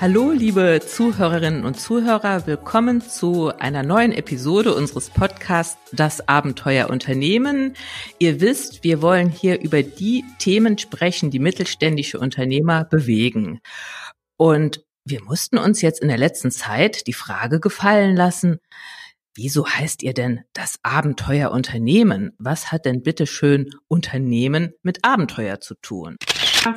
Hallo, liebe Zuhörerinnen und Zuhörer, willkommen zu einer neuen Episode unseres Podcasts Das Abenteuer Unternehmen. Ihr wisst, wir wollen hier über die Themen sprechen, die mittelständische Unternehmer bewegen. Und wir mussten uns jetzt in der letzten Zeit die Frage gefallen lassen, wieso heißt ihr denn das Abenteuer Unternehmen? Was hat denn bitteschön Unternehmen mit Abenteuer zu tun?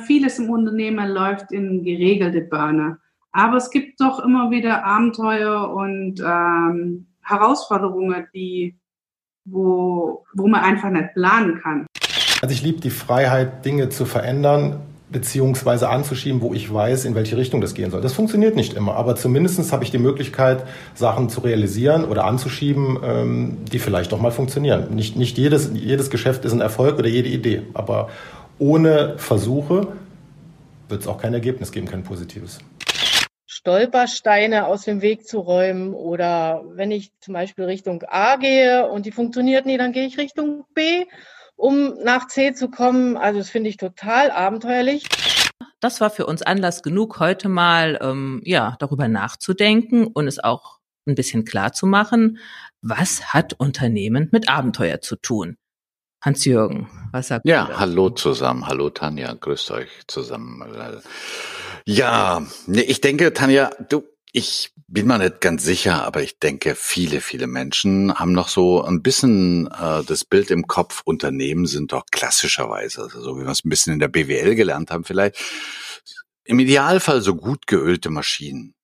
Vieles im Unternehmen läuft in geregelte Bahnen. Aber es gibt doch immer wieder Abenteuer und ähm, Herausforderungen, die, wo, wo man einfach nicht planen kann. Also ich liebe die Freiheit, Dinge zu verändern beziehungsweise anzuschieben, wo ich weiß, in welche Richtung das gehen soll. Das funktioniert nicht immer, aber zumindest habe ich die Möglichkeit, Sachen zu realisieren oder anzuschieben, ähm, die vielleicht doch mal funktionieren. Nicht, nicht jedes, jedes Geschäft ist ein Erfolg oder jede Idee, aber ohne Versuche wird es auch kein Ergebnis geben, kein positives. Stolpersteine aus dem Weg zu räumen oder wenn ich zum Beispiel Richtung A gehe und die funktioniert nie, dann gehe ich Richtung B, um nach C zu kommen. Also das finde ich total abenteuerlich. Das war für uns Anlass genug, heute mal ähm, ja darüber nachzudenken und es auch ein bisschen klar zu machen, was hat Unternehmen mit Abenteuer zu tun? Hans-Jürgen, was sagt Ja, hallo zusammen. Hallo Tanja, grüßt euch zusammen. Ja, ich denke, Tanja, du, ich bin mir nicht ganz sicher, aber ich denke, viele, viele Menschen haben noch so ein bisschen äh, das Bild im Kopf, Unternehmen sind doch klassischerweise, also so wie wir es ein bisschen in der BWL gelernt haben, vielleicht im Idealfall so gut geölte Maschinen.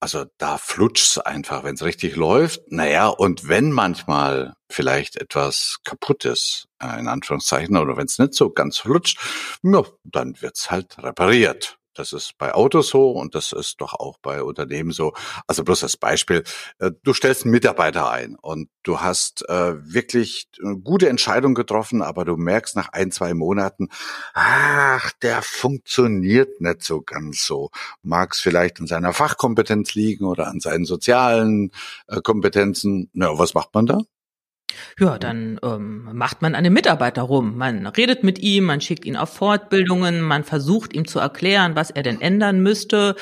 Also da flutscht's einfach, wenn es richtig läuft. Naja, und wenn manchmal vielleicht etwas kaputt ist, äh, in Anführungszeichen, oder wenn es nicht so ganz flutscht, ja, dann wird's halt repariert. Das ist bei Autos so und das ist doch auch bei Unternehmen so. Also bloß das Beispiel, äh, du stellst einen Mitarbeiter ein und du hast äh, wirklich eine gute Entscheidung getroffen, aber du merkst nach ein, zwei Monaten, ach, der funktioniert nicht so ganz so. Mag es vielleicht an seiner Fachkompetenz liegen oder an seinen sozialen äh, Kompetenzen. Na, was macht man da? Ja, dann ähm, macht man an dem Mitarbeiter rum. Man redet mit ihm, man schickt ihn auf Fortbildungen, man versucht ihm zu erklären, was er denn ändern müsste.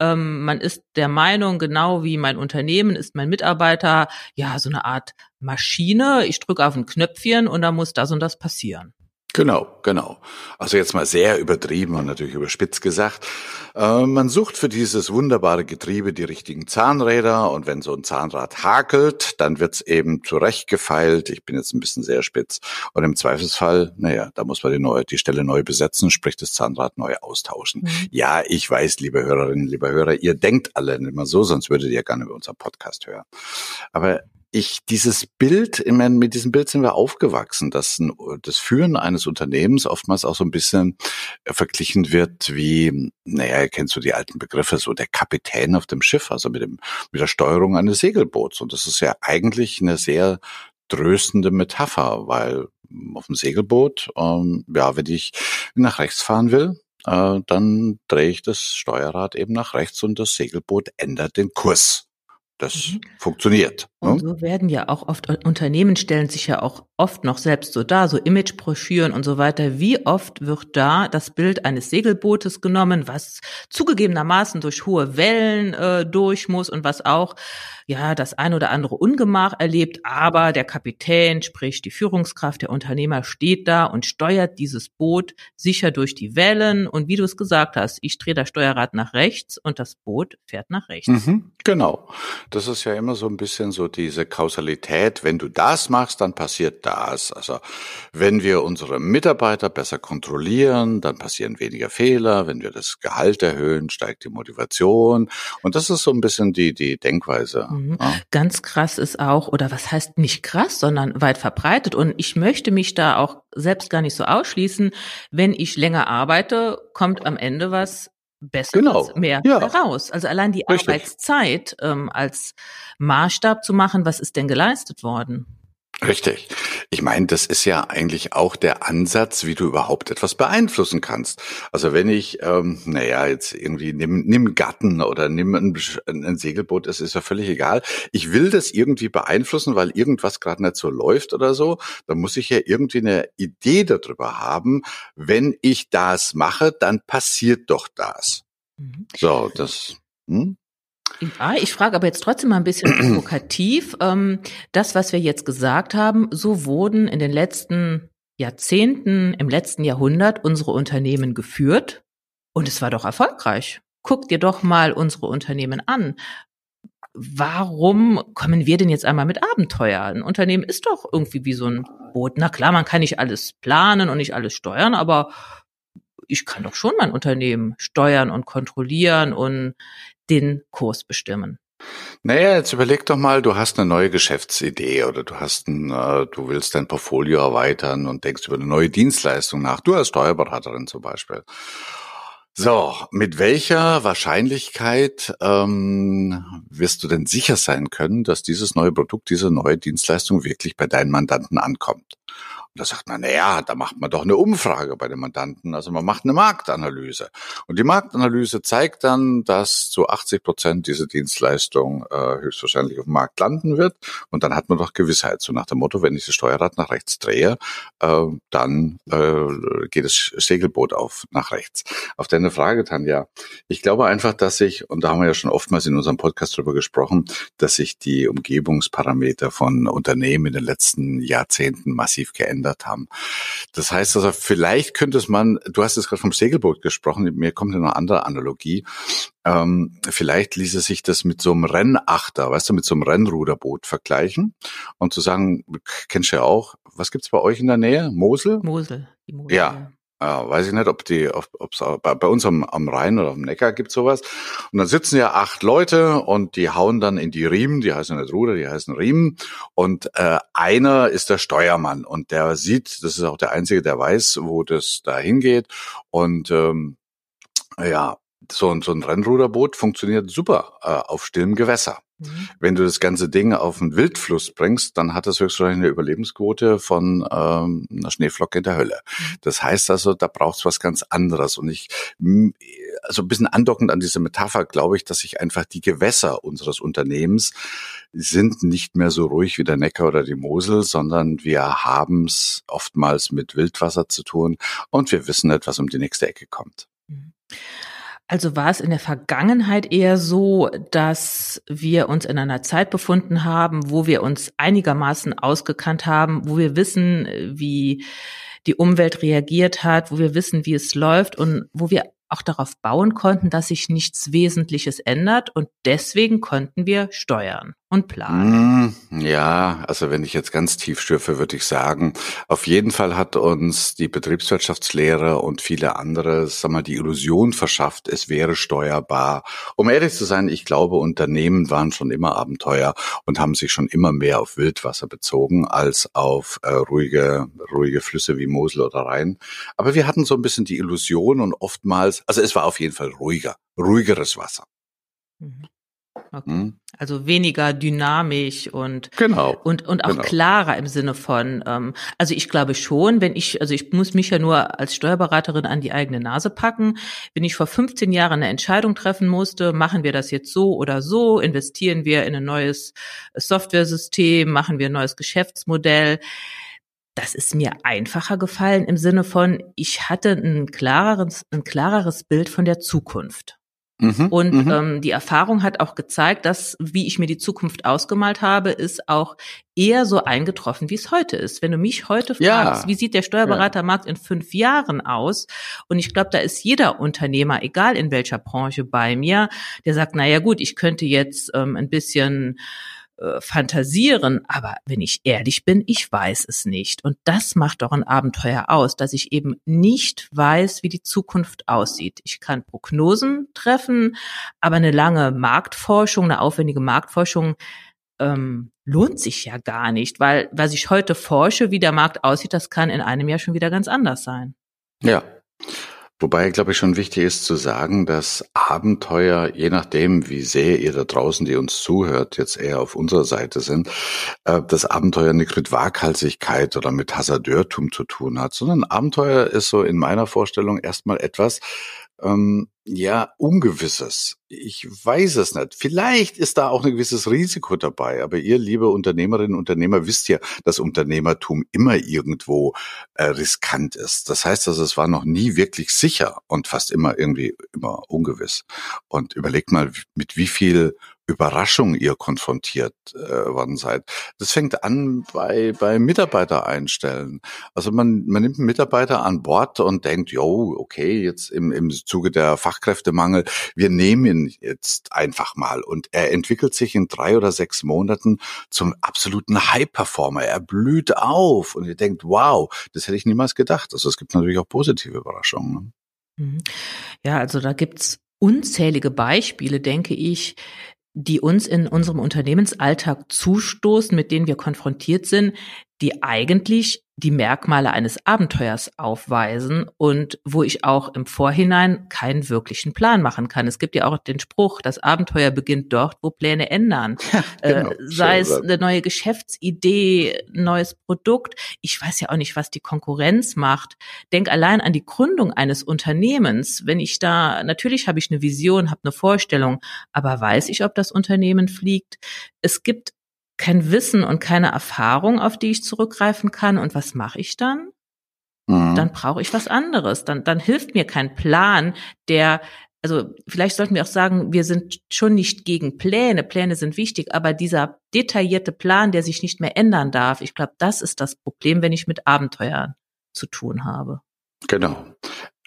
Ähm, man ist der Meinung, genau wie mein Unternehmen ist mein Mitarbeiter ja so eine Art Maschine. Ich drücke auf ein Knöpfchen und da muss das und das passieren. Genau, genau. Also jetzt mal sehr übertrieben und natürlich überspitzt gesagt. Äh, man sucht für dieses wunderbare Getriebe die richtigen Zahnräder und wenn so ein Zahnrad hakelt, dann wird's eben zurechtgefeilt. Ich bin jetzt ein bisschen sehr spitz. Und im Zweifelsfall, naja, da muss man die, neue, die Stelle neu besetzen, sprich das Zahnrad neu austauschen. Mhm. Ja, ich weiß, liebe Hörerinnen, liebe Hörer, ihr denkt alle immer so, sonst würdet ihr gerne über unseren Podcast hören. Aber ich dieses Bild, mit diesem Bild sind wir aufgewachsen, dass ein, das Führen eines Unternehmens oftmals auch so ein bisschen äh, verglichen wird wie, naja, kennst du die alten Begriffe, so der Kapitän auf dem Schiff, also mit dem, mit der Steuerung eines Segelboots. Und das ist ja eigentlich eine sehr tröstende Metapher, weil auf dem Segelboot, ähm, ja, wenn ich nach rechts fahren will, äh, dann drehe ich das Steuerrad eben nach rechts und das Segelboot ändert den Kurs. Das mhm. funktioniert. Ne? Und so werden ja auch oft Unternehmen stellen sich ja auch oft noch selbst so dar, so Imagebroschüren und so weiter. Wie oft wird da das Bild eines Segelbootes genommen, was zugegebenermaßen durch hohe Wellen äh, durch muss und was auch ja das ein oder andere Ungemach erlebt, aber der Kapitän, sprich die Führungskraft, der Unternehmer steht da und steuert dieses Boot sicher durch die Wellen und wie du es gesagt hast, ich drehe das Steuerrad nach rechts und das Boot fährt nach rechts. Mhm, genau. Das ist ja immer so ein bisschen so diese Kausalität, wenn du das machst, dann passiert das. Also wenn wir unsere Mitarbeiter besser kontrollieren, dann passieren weniger Fehler. Wenn wir das Gehalt erhöhen, steigt die Motivation. Und das ist so ein bisschen die, die Denkweise. Mhm. Ja. Ganz krass ist auch, oder was heißt nicht krass, sondern weit verbreitet. Und ich möchte mich da auch selbst gar nicht so ausschließen. Wenn ich länger arbeite, kommt am Ende was Besseres, genau. mehr ja. heraus. Also allein die Richtig. Arbeitszeit ähm, als Maßstab zu machen, was ist denn geleistet worden? Richtig. Ich meine, das ist ja eigentlich auch der Ansatz, wie du überhaupt etwas beeinflussen kannst. Also wenn ich, ähm, naja, jetzt irgendwie nimm, nimm Gatten oder nimm ein, ein Segelboot, das ist ja völlig egal. Ich will das irgendwie beeinflussen, weil irgendwas gerade nicht so läuft oder so. Dann muss ich ja irgendwie eine Idee darüber haben. Wenn ich das mache, dann passiert doch das. Mhm. So, das Hm? Ja, ich frage aber jetzt trotzdem mal ein bisschen provokativ. Ähm, das, was wir jetzt gesagt haben, so wurden in den letzten Jahrzehnten, im letzten Jahrhundert unsere Unternehmen geführt und es war doch erfolgreich. Guck dir doch mal unsere Unternehmen an. Warum kommen wir denn jetzt einmal mit Abenteuer? Ein Unternehmen ist doch irgendwie wie so ein Boot. Na klar, man kann nicht alles planen und nicht alles steuern, aber ich kann doch schon mein Unternehmen steuern und kontrollieren und den Kurs bestimmen. Naja, jetzt überleg doch mal, du hast eine neue Geschäftsidee oder du hast ein, äh, du willst dein Portfolio erweitern und denkst über eine neue Dienstleistung nach. Du als Steuerberaterin zum Beispiel. So, mit welcher Wahrscheinlichkeit ähm, wirst du denn sicher sein können, dass dieses neue Produkt, diese neue Dienstleistung wirklich bei deinen Mandanten ankommt? Und da sagt man, na ja, da macht man doch eine Umfrage bei den Mandanten. Also man macht eine Marktanalyse. Und die Marktanalyse zeigt dann, dass zu 80 Prozent diese Dienstleistung äh, höchstwahrscheinlich auf dem Markt landen wird. Und dann hat man doch Gewissheit. So nach dem Motto, wenn ich das Steuerrad nach rechts drehe, äh, dann äh, geht das Segelboot auf nach rechts. Auf deine Frage, Tanja, ich glaube einfach, dass sich, und da haben wir ja schon oftmals in unserem Podcast drüber gesprochen, dass sich die Umgebungsparameter von Unternehmen in den letzten Jahrzehnten massiv geändert verändert haben. Das heißt also, vielleicht könnte es man, du hast jetzt gerade vom Segelboot gesprochen, mir kommt eine andere Analogie. Ähm, vielleicht ließe sich das mit so einem Rennachter, weißt du, mit so einem Rennruderboot vergleichen und zu sagen, kennst du ja auch, was gibt's bei euch in der Nähe? Mosel? Mosel. Mosel ja, ja, weiß ich nicht, ob die, ob es bei, bei uns am, am Rhein oder am Neckar gibt sowas. Und dann sitzen ja acht Leute und die hauen dann in die Riemen, die heißen nicht Ruder, die heißen Riemen. Und äh, einer ist der Steuermann und der sieht, das ist auch der Einzige, der weiß, wo das da hingeht. Und ähm, ja, so, so ein Rennruderboot funktioniert super äh, auf stillem Gewässer. Mhm. Wenn du das ganze Ding auf einen Wildfluss bringst, dann hat das höchstwahrscheinlich eine Überlebensquote von ähm, einer Schneeflocke in der Hölle. Mhm. Das heißt also, da braucht es was ganz anderes. Und ich, also ein bisschen andockend an diese Metapher, glaube ich, dass sich einfach die Gewässer unseres Unternehmens sind nicht mehr so ruhig wie der Neckar oder die Mosel, sondern wir haben es oftmals mit Wildwasser zu tun und wir wissen nicht, was um die nächste Ecke kommt. Mhm. Also war es in der Vergangenheit eher so, dass wir uns in einer Zeit befunden haben, wo wir uns einigermaßen ausgekannt haben, wo wir wissen, wie die Umwelt reagiert hat, wo wir wissen, wie es läuft und wo wir auch darauf bauen konnten, dass sich nichts Wesentliches ändert. Und deswegen konnten wir steuern und planen. Hm, ja, also wenn ich jetzt ganz tief schürfe, würde ich sagen, auf jeden Fall hat uns die Betriebswirtschaftslehre und viele andere, sag mal, die Illusion verschafft, es wäre steuerbar. Um ehrlich zu sein, ich glaube, Unternehmen waren schon immer Abenteuer und haben sich schon immer mehr auf Wildwasser bezogen als auf äh, ruhige, ruhige Flüsse wie Mosel oder Rhein. Aber wir hatten so ein bisschen die Illusion und oftmals, also es war auf jeden Fall ruhiger, ruhigeres Wasser. Mhm. Okay. Hm? Also weniger dynamisch und genau. und und auch genau. klarer im Sinne von ähm, also ich glaube schon, wenn ich also ich muss mich ja nur als Steuerberaterin an die eigene Nase packen, wenn ich vor 15 Jahren eine Entscheidung treffen musste, machen wir das jetzt so oder so, investieren wir in ein neues Softwaresystem, machen wir ein neues Geschäftsmodell, das ist mir einfacher gefallen im Sinne von, ich hatte ein klareres, ein klareres Bild von der Zukunft. Mhm, und mhm. ähm, die Erfahrung hat auch gezeigt, dass, wie ich mir die Zukunft ausgemalt habe, ist auch eher so eingetroffen, wie es heute ist. Wenn du mich heute fragst, ja. wie sieht der Steuerberatermarkt ja. in fünf Jahren aus? Und ich glaube, da ist jeder Unternehmer, egal in welcher Branche, bei mir, der sagt, na ja, gut, ich könnte jetzt ähm, ein bisschen äh, fantasieren, aber wenn ich ehrlich bin, ich weiß es nicht. Und das macht doch ein Abenteuer aus, dass ich eben nicht weiß, wie die Zukunft aussieht. Ich kann Prognosen treffen, aber eine lange Marktforschung, eine aufwendige Marktforschung ähm, lohnt sich ja gar nicht, weil was ich heute forsche, wie der Markt aussieht, das kann in einem Jahr schon wieder ganz anders sein. Ja. Wobei, glaube ich, schon wichtig ist zu sagen, dass Abenteuer, je nachdem, wie sehr ihr da draußen, die uns zuhört, jetzt eher auf unserer Seite sind, äh, das Abenteuer nichts mit Waghalsigkeit oder mit Hasardeurtum zu tun hat, sondern Abenteuer ist so in meiner Vorstellung erstmal etwas, ähm, ja, Ungewisses. Ich weiß es nicht. Vielleicht ist da auch ein gewisses Risiko dabei, aber ihr, liebe Unternehmerinnen und Unternehmer, wisst ja, dass Unternehmertum immer irgendwo äh, riskant ist. Das heißt also, es war noch nie wirklich sicher und fast immer irgendwie immer ungewiss. Und überlegt mal, mit wie viel Überraschung ihr konfrontiert äh, worden seid. Das fängt an bei, bei Mitarbeiter einstellen. Also man, man nimmt einen Mitarbeiter an Bord und denkt, jo, okay, jetzt im, im Zuge der Fachkräftemangel, wir nehmen ihn jetzt einfach mal. Und er entwickelt sich in drei oder sechs Monaten zum absoluten High-Performer. Er blüht auf und ihr denkt, wow, das hätte ich niemals gedacht. Also es gibt natürlich auch positive Überraschungen. Ne? Mhm. Ja, also da gibt's unzählige Beispiele, denke ich, die uns in unserem Unternehmensalltag zustoßen, mit denen wir konfrontiert sind, die eigentlich die Merkmale eines Abenteuers aufweisen und wo ich auch im Vorhinein keinen wirklichen Plan machen kann. Es gibt ja auch den Spruch, das Abenteuer beginnt dort, wo Pläne ändern. Ja, genau. äh, sei es eine neue Geschäftsidee, neues Produkt. Ich weiß ja auch nicht, was die Konkurrenz macht. Denk allein an die Gründung eines Unternehmens. Wenn ich da, natürlich habe ich eine Vision, habe eine Vorstellung, aber weiß ich, ob das Unternehmen fliegt? Es gibt kein Wissen und keine Erfahrung, auf die ich zurückgreifen kann. Und was mache ich dann? Mhm. Dann brauche ich was anderes. Dann, dann hilft mir kein Plan, der also vielleicht sollten wir auch sagen, wir sind schon nicht gegen Pläne. Pläne sind wichtig, aber dieser detaillierte Plan, der sich nicht mehr ändern darf, ich glaube, das ist das Problem, wenn ich mit Abenteuern zu tun habe. Genau.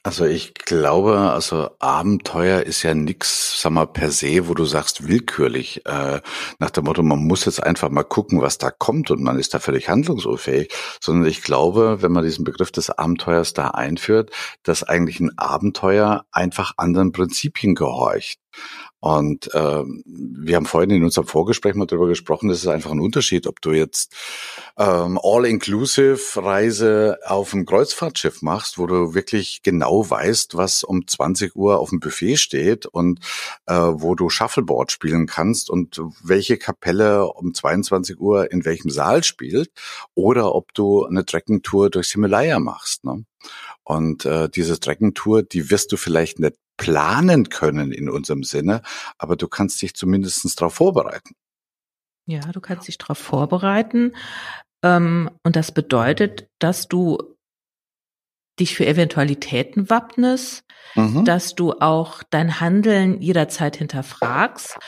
Also ich glaube, also Abenteuer ist ja nix, sag mal, per se, wo du sagst, willkürlich, äh, nach dem Motto, man muss jetzt einfach mal gucken, was da kommt und man ist da völlig handlungsunfähig, sondern ich glaube, wenn man diesen Begriff des Abenteuers da einführt, dass eigentlich ein Abenteuer einfach anderen Prinzipien gehorcht. Und ähm, wir haben vorhin in unserem Vorgespräch mal darüber gesprochen, es ist einfach ein Unterschied, ob du jetzt ähm, All-Inclusive-Reise auf einem Kreuzfahrtschiff machst, wo du wirklich genau weißt, was um 20 Uhr auf dem Buffet steht und äh, wo du Shuffleboard spielen kannst und welche Kapelle um 22 Uhr in welchem Saal spielt, oder ob du eine Trekking-Tour durchs Himalaya machst. Ne? Und äh, diese Trekking-Tour, die wirst du vielleicht nicht planen können in unserem Sinne, aber du kannst dich zumindest darauf vorbereiten. Ja, du kannst dich darauf vorbereiten. Ähm, und das bedeutet, dass du dich für Eventualitäten wappnest, mhm. dass du auch dein Handeln jederzeit hinterfragst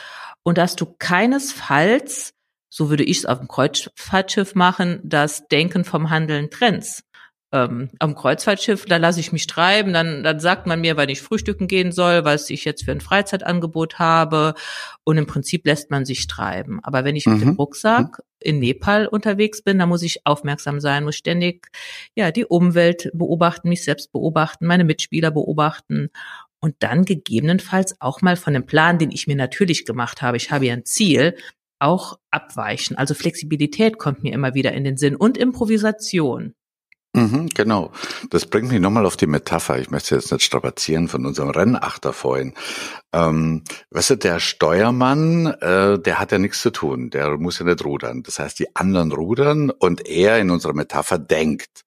und dass du keinesfalls, so würde ich es auf dem Kreuzfahrtschiff machen, das Denken vom Handeln trennst ähm, am Kreuzfahrtschiff, da lasse ich mich treiben, dann, dann sagt man mir, wann ich frühstücken gehen soll, was ich jetzt für ein Freizeitangebot habe und im Prinzip lässt man sich treiben. Aber wenn ich mhm. mit dem mhm. Rucksack in Nepal unterwegs bin, dann muss ich aufmerksam sein, muss ständig ja die Umwelt beobachten, mich selbst beobachten, meine Mitspieler beobachten und dann gegebenenfalls auch mal von dem Plan, den ich mir natürlich gemacht habe, ich habe ja ein Ziel, auch abweichen. Also Flexibilität kommt mir immer wieder in den Sinn und Improvisation. Mhm, genau. Das bringt mich nochmal auf die Metapher. Ich möchte jetzt nicht strapazieren von unserem Rennachter vorhin. Ähm, weißt du, der Steuermann, äh, der hat ja nichts zu tun. Der muss ja nicht rudern. Das heißt, die anderen rudern und er in unserer Metapher denkt.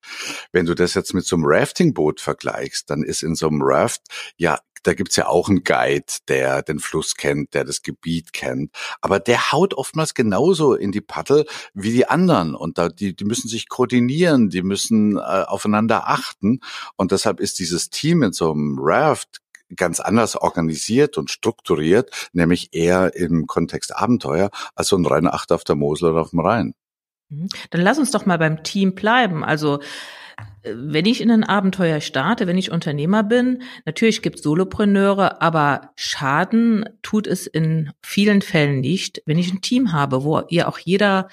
Wenn du das jetzt mit so einem Raftingboot vergleichst, dann ist in so einem Raft ja da gibt's ja auch einen Guide, der den Fluss kennt, der das Gebiet kennt. Aber der haut oftmals genauso in die Paddel wie die anderen. Und da, die, die müssen sich koordinieren, die müssen äh, aufeinander achten. Und deshalb ist dieses Team in so einem Raft ganz anders organisiert und strukturiert, nämlich eher im Kontext Abenteuer als so ein reiner Achter auf der Mosel oder auf dem Rhein. Mhm. Dann lass uns doch mal beim Team bleiben. Also wenn ich in ein Abenteuer starte, wenn ich Unternehmer bin, natürlich gibt es Solopreneure, aber Schaden tut es in vielen Fällen nicht, wenn ich ein Team habe, wo ihr auch jeder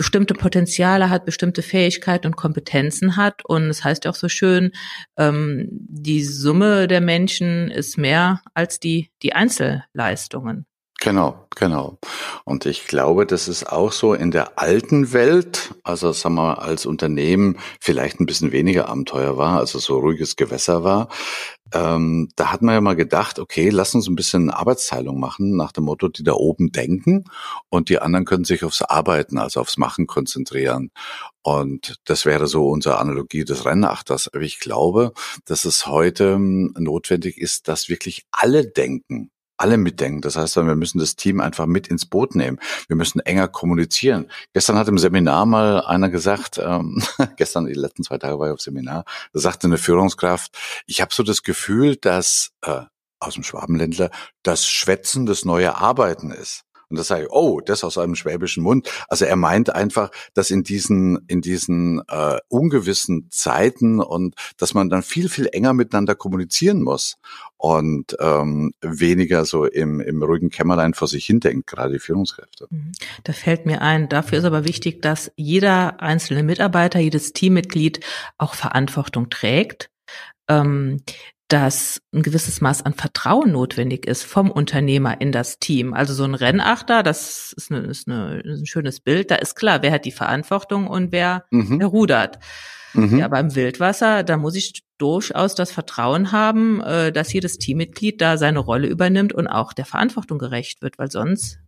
bestimmte Potenziale hat, bestimmte Fähigkeiten und Kompetenzen hat. Und es heißt ja auch so schön, ähm, die Summe der Menschen ist mehr als die, die Einzelleistungen. Genau, genau. Und ich glaube, das ist auch so in der alten Welt, also sagen wir als Unternehmen vielleicht ein bisschen weniger Abenteuer war, also so ruhiges Gewässer war. Ähm, da hat man ja mal gedacht, okay, lass uns ein bisschen Arbeitsteilung machen, nach dem Motto, die da oben denken und die anderen können sich aufs Arbeiten, also aufs Machen konzentrieren. Und das wäre so unsere Analogie des Rennachters. Aber ich glaube, dass es heute ähm, notwendig ist, dass wirklich alle denken alle mitdenken. Das heißt, wir müssen das Team einfach mit ins Boot nehmen. Wir müssen enger kommunizieren. Gestern hat im Seminar mal einer gesagt, ähm, gestern, die letzten zwei Tage war ich auf Seminar, da sagte eine Führungskraft, ich habe so das Gefühl, dass äh, aus dem Schwabenländler das Schwätzen das neue Arbeiten ist. Und da sage ich, oh, das aus einem schwäbischen Mund. Also er meint einfach, dass in diesen, in diesen äh, ungewissen Zeiten und dass man dann viel, viel enger miteinander kommunizieren muss und ähm, weniger so im, im ruhigen Kämmerlein vor sich hindenkt, gerade die Führungskräfte. Mhm. Da fällt mir ein, dafür ist aber wichtig, dass jeder einzelne Mitarbeiter, jedes Teammitglied auch Verantwortung trägt. Ähm, dass ein gewisses Maß an Vertrauen notwendig ist vom Unternehmer in das Team. Also so ein Rennachter, das ist, eine, ist, eine, ist ein schönes Bild. Da ist klar, wer hat die Verantwortung und wer, mhm. wer rudert. Mhm. Ja, aber im Wildwasser, da muss ich durchaus das Vertrauen haben, äh, dass jedes Teammitglied da seine Rolle übernimmt und auch der Verantwortung gerecht wird, weil sonst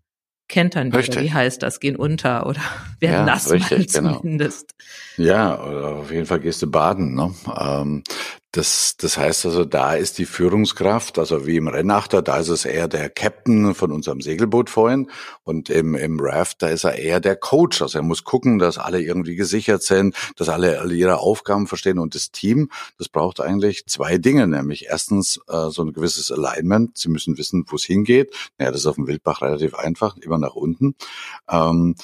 kentern wir, wie heißt das, gehen unter oder werden ja, nass richtig, genau. zumindest. Genau. Ja, auf jeden Fall gehst du baden. Ne? Ähm, das, das heißt also, da ist die Führungskraft, also wie im Rennachter, da ist es eher der Captain von unserem Segelboot vorhin und im, im Raft, da ist er eher der Coach. Also er muss gucken, dass alle irgendwie gesichert sind, dass alle, alle ihre Aufgaben verstehen und das Team, das braucht eigentlich zwei Dinge, nämlich erstens äh, so ein gewisses Alignment. Sie müssen wissen, wo es hingeht. Naja, das ist auf dem Wildbach relativ einfach, immer nach unten. Ähm,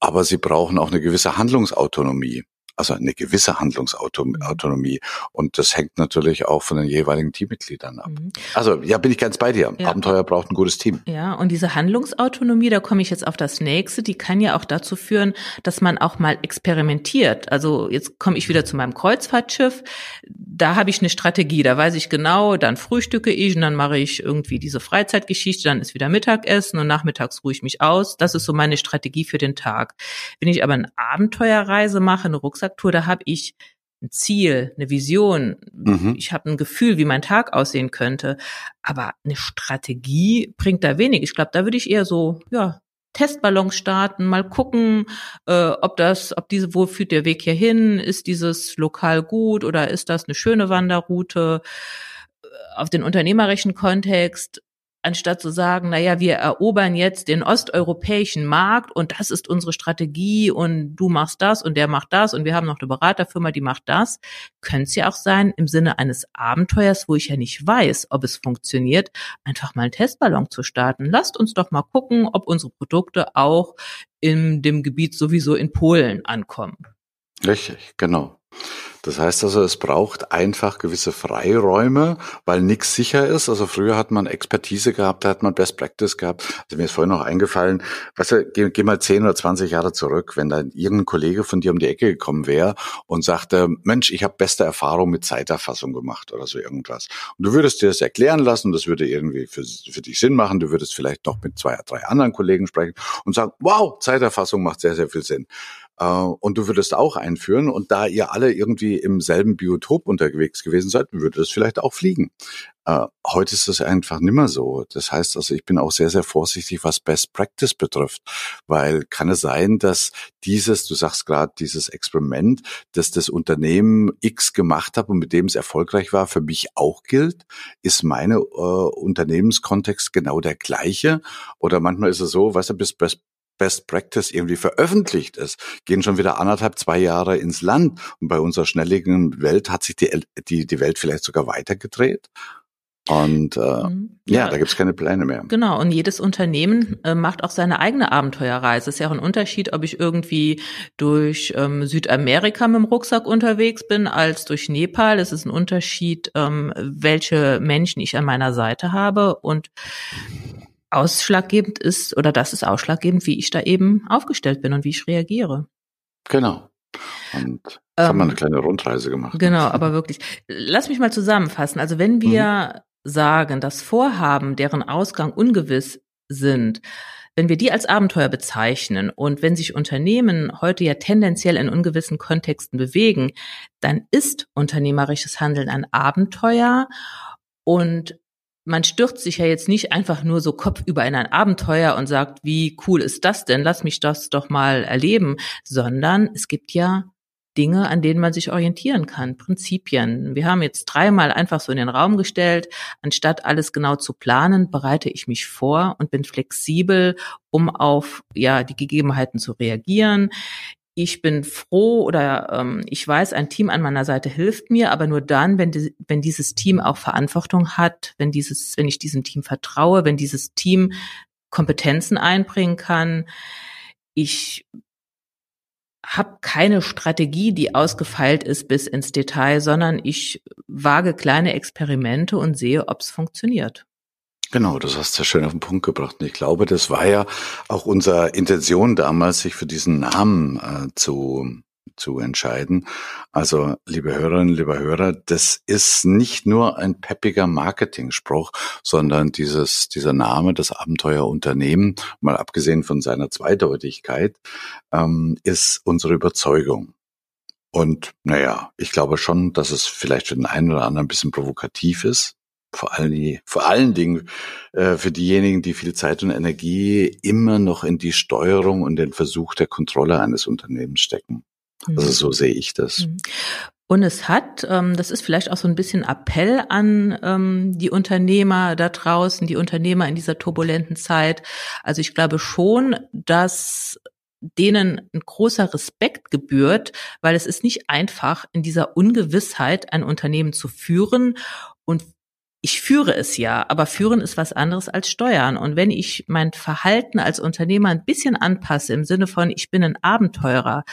aber sie brauchen auch eine gewisse Handlungsautonomie also eine gewisse Handlungsautonomie. Mhm. Und das hängt natürlich auch von den jeweiligen Teammitgliedern ab. Mhm. Also ja, bin ich ganz bei dir. Ja. Abenteuer braucht ein gutes Team. Ja, und diese Handlungsautonomie, da komme ich jetzt auf das nächste, die kann ja auch dazu führen, dass man auch mal experimentiert. Also jetzt komme ich wieder zu meinem Kreuzfahrtschiff. Da habe ich eine Strategie, da weiß ich genau, dann frühstücke ich und dann mache ich irgendwie diese Freizeitgeschichte, dann ist wieder Mittagessen und nachmittags ruhe ich mich aus. Das ist so meine Strategie für den Tag. Wenn ich aber eine Abenteuerreise mache, eine Rucksack Rucksacktour, da habe ich ein Ziel, eine Vision. Mhm. Ich habe ein Gefühl, wie mein Tag aussehen könnte. Aber eine Strategie bringt da wenig. Ich glaube, da würde ich eher so, ja, Testballons starten, mal gucken, äh, ob das, ob diese, wo führt der Weg hier hin? Ist dieses Lokal gut oder ist das eine schöne Wanderroute? Äh, auf den unternehmerischen Kontext anstatt zu sagen, na ja, wir erobern jetzt den osteuropäischen Markt und das ist unsere Strategie und du machst das und der macht das und wir haben noch eine Beraterfirma, die macht das, könnte es ja auch sein im Sinne eines Abenteuers, wo ich ja nicht weiß, ob es funktioniert, einfach mal einen Testballon zu starten. Lasst uns doch mal gucken, ob unsere Produkte auch in dem Gebiet sowieso in Polen ankommen. Richtig, genau. Das heißt also, es braucht einfach gewisse Freiräume, weil nichts sicher ist. Also früher hat man Expertise gehabt, da hat man Best Practice gehabt. Also mir ist vorhin noch eingefallen, weißt du, geh, geh mal 10 oder 20 Jahre zurück, wenn da irgendein Kollege von dir um die Ecke gekommen wäre und sagte, Mensch, ich habe beste Erfahrung mit Zeiterfassung gemacht oder so irgendwas. Und du würdest dir das erklären lassen, das würde irgendwie für, für dich Sinn machen. Du würdest vielleicht noch mit zwei, drei anderen Kollegen sprechen und sagen, wow, Zeiterfassung macht sehr, sehr viel Sinn. Äh, und du würdest auch einführen und da ihr alle irgendwie im selben Biotop unterwegs gewesen seid, würde das vielleicht auch fliegen. Äh, heute ist das einfach nimmer so. Das heißt also, ich bin auch sehr, sehr vorsichtig, was Best Practice betrifft, weil kann es sein, dass dieses, du sagst gerade, dieses Experiment, dass das Unternehmen X gemacht hat und mit dem es erfolgreich war, für mich auch gilt? Ist meine äh, Unternehmenskontext genau der gleiche? Oder manchmal ist es so, weißt du, bis Best Best Practice irgendwie veröffentlicht ist, gehen schon wieder anderthalb, zwei Jahre ins Land. Und bei unserer schnelligen Welt hat sich die, die, die Welt vielleicht sogar weitergedreht. Und äh, mhm. ja, ja, da gibt's keine Pläne mehr. Genau, und jedes Unternehmen äh, macht auch seine eigene Abenteuerreise. Es ist ja auch ein Unterschied, ob ich irgendwie durch ähm, Südamerika mit dem Rucksack unterwegs bin, als durch Nepal. Es ist ein Unterschied, ähm, welche Menschen ich an meiner Seite habe. Und ausschlaggebend ist, oder das ist ausschlaggebend, wie ich da eben aufgestellt bin und wie ich reagiere. Genau. Und jetzt ähm, haben wir eine kleine Rundreise gemacht. Genau, aber wirklich. Lass mich mal zusammenfassen. Also wenn wir mhm. sagen, das Vorhaben, deren Ausgang ungewiss sind, wenn wir die als Abenteuer bezeichnen und wenn sich Unternehmen heute ja tendenziell in ungewissen Kontexten bewegen, dann ist unternehmerisches Handeln ein Abenteuer und man stürzt sich ja jetzt nicht einfach nur so kopfüber in ein Abenteuer und sagt, wie cool ist das denn? Lass mich das doch mal erleben, sondern es gibt ja Dinge, an denen man sich orientieren kann, Prinzipien. Wir haben jetzt dreimal einfach so in den Raum gestellt, anstatt alles genau zu planen, bereite ich mich vor und bin flexibel, um auf ja die Gegebenheiten zu reagieren. Ich bin froh oder ähm, ich weiß, ein Team an meiner Seite hilft mir, aber nur dann, wenn, die, wenn dieses Team auch Verantwortung hat, wenn dieses, wenn ich diesem Team vertraue, wenn dieses Team Kompetenzen einbringen kann. Ich habe keine Strategie, die ausgefeilt ist bis ins Detail, sondern ich wage kleine Experimente und sehe, ob es funktioniert. Genau, das hast du ja schön auf den Punkt gebracht. Und ich glaube, das war ja auch unsere Intention damals, sich für diesen Namen äh, zu zu entscheiden. Also, liebe Hörerinnen, lieber Hörer, das ist nicht nur ein peppiger Marketing-Spruch, sondern dieses, dieser Name, das Abenteuerunternehmen, mal abgesehen von seiner Zweideutigkeit, ähm, ist unsere Überzeugung. Und naja, ich glaube schon, dass es vielleicht für den einen oder anderen ein bisschen provokativ ist. Vor allen, vor allen Dingen äh, für diejenigen, die viel Zeit und Energie immer noch in die Steuerung und den Versuch der Kontrolle eines Unternehmens stecken. Also mhm. so sehe ich das. Mhm. Und es hat, ähm, das ist vielleicht auch so ein bisschen Appell an ähm, die Unternehmer da draußen, die Unternehmer in dieser turbulenten Zeit. Also ich glaube schon, dass denen ein großer Respekt gebührt, weil es ist nicht einfach, in dieser Ungewissheit ein Unternehmen zu führen und ich führe es ja, aber führen ist was anderes als steuern. Und wenn ich mein Verhalten als Unternehmer ein bisschen anpasse, im Sinne von, ich bin ein Abenteurer,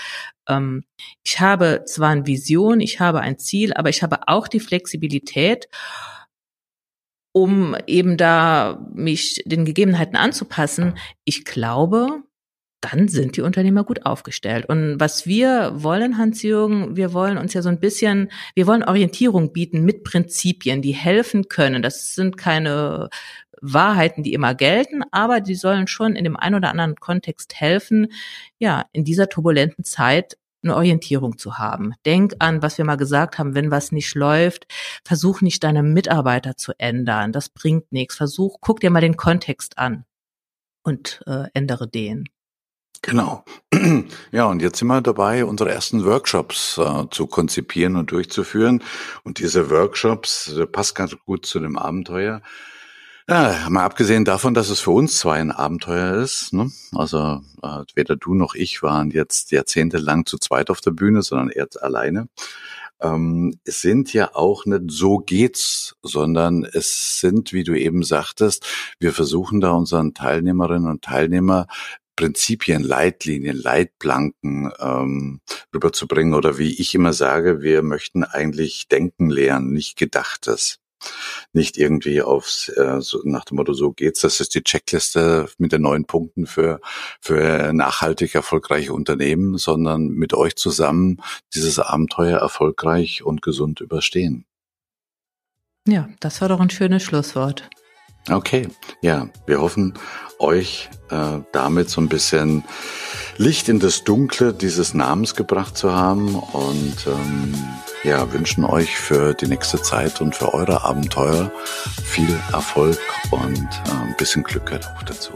ähm, ich habe zwar eine Vision, ich habe ein Ziel, aber ich habe auch die Flexibilität, um eben da mich den Gegebenheiten anzupassen. Ich glaube, dann sind die Unternehmer gut aufgestellt. Und was wir wollen, Hans-Jürgen, wir wollen uns ja so ein bisschen, wir wollen Orientierung bieten mit Prinzipien, die helfen können. Das sind keine Wahrheiten, die immer gelten, aber die sollen schon in dem einen oder anderen Kontext helfen, ja, in dieser turbulenten Zeit eine Orientierung zu haben. Denk an, was wir mal gesagt haben, wenn was nicht läuft, versuch nicht deine Mitarbeiter zu ändern. Das bringt nichts. Versuch, guck dir mal den Kontext an und äh, ändere den. Genau. Ja, und jetzt sind wir dabei, unsere ersten Workshops äh, zu konzipieren und durchzuführen. Und diese Workshops äh, passt ganz gut zu dem Abenteuer. Ja, mal abgesehen davon, dass es für uns zwei ein Abenteuer ist. Ne? Also äh, weder du noch ich waren jetzt jahrzehntelang zu zweit auf der Bühne, sondern eher alleine. Ähm, es sind ja auch nicht so geht's, sondern es sind, wie du eben sagtest, wir versuchen da unseren Teilnehmerinnen und Teilnehmer Prinzipien, Leitlinien, Leitplanken ähm, rüberzubringen oder wie ich immer sage, wir möchten eigentlich denken lernen, nicht gedachtes. Nicht irgendwie aufs äh, so nach dem Motto so geht's. Das ist die Checkliste mit den neun Punkten für für nachhaltig erfolgreiche Unternehmen, sondern mit euch zusammen dieses Abenteuer erfolgreich und gesund überstehen. Ja, das war doch ein schönes Schlusswort. Okay, ja, wir hoffen, euch äh, damit so ein bisschen Licht in das Dunkle dieses Namens gebracht zu haben und ähm, ja, wünschen euch für die nächste Zeit und für eure Abenteuer viel Erfolg und äh, ein bisschen Glück auch dazu.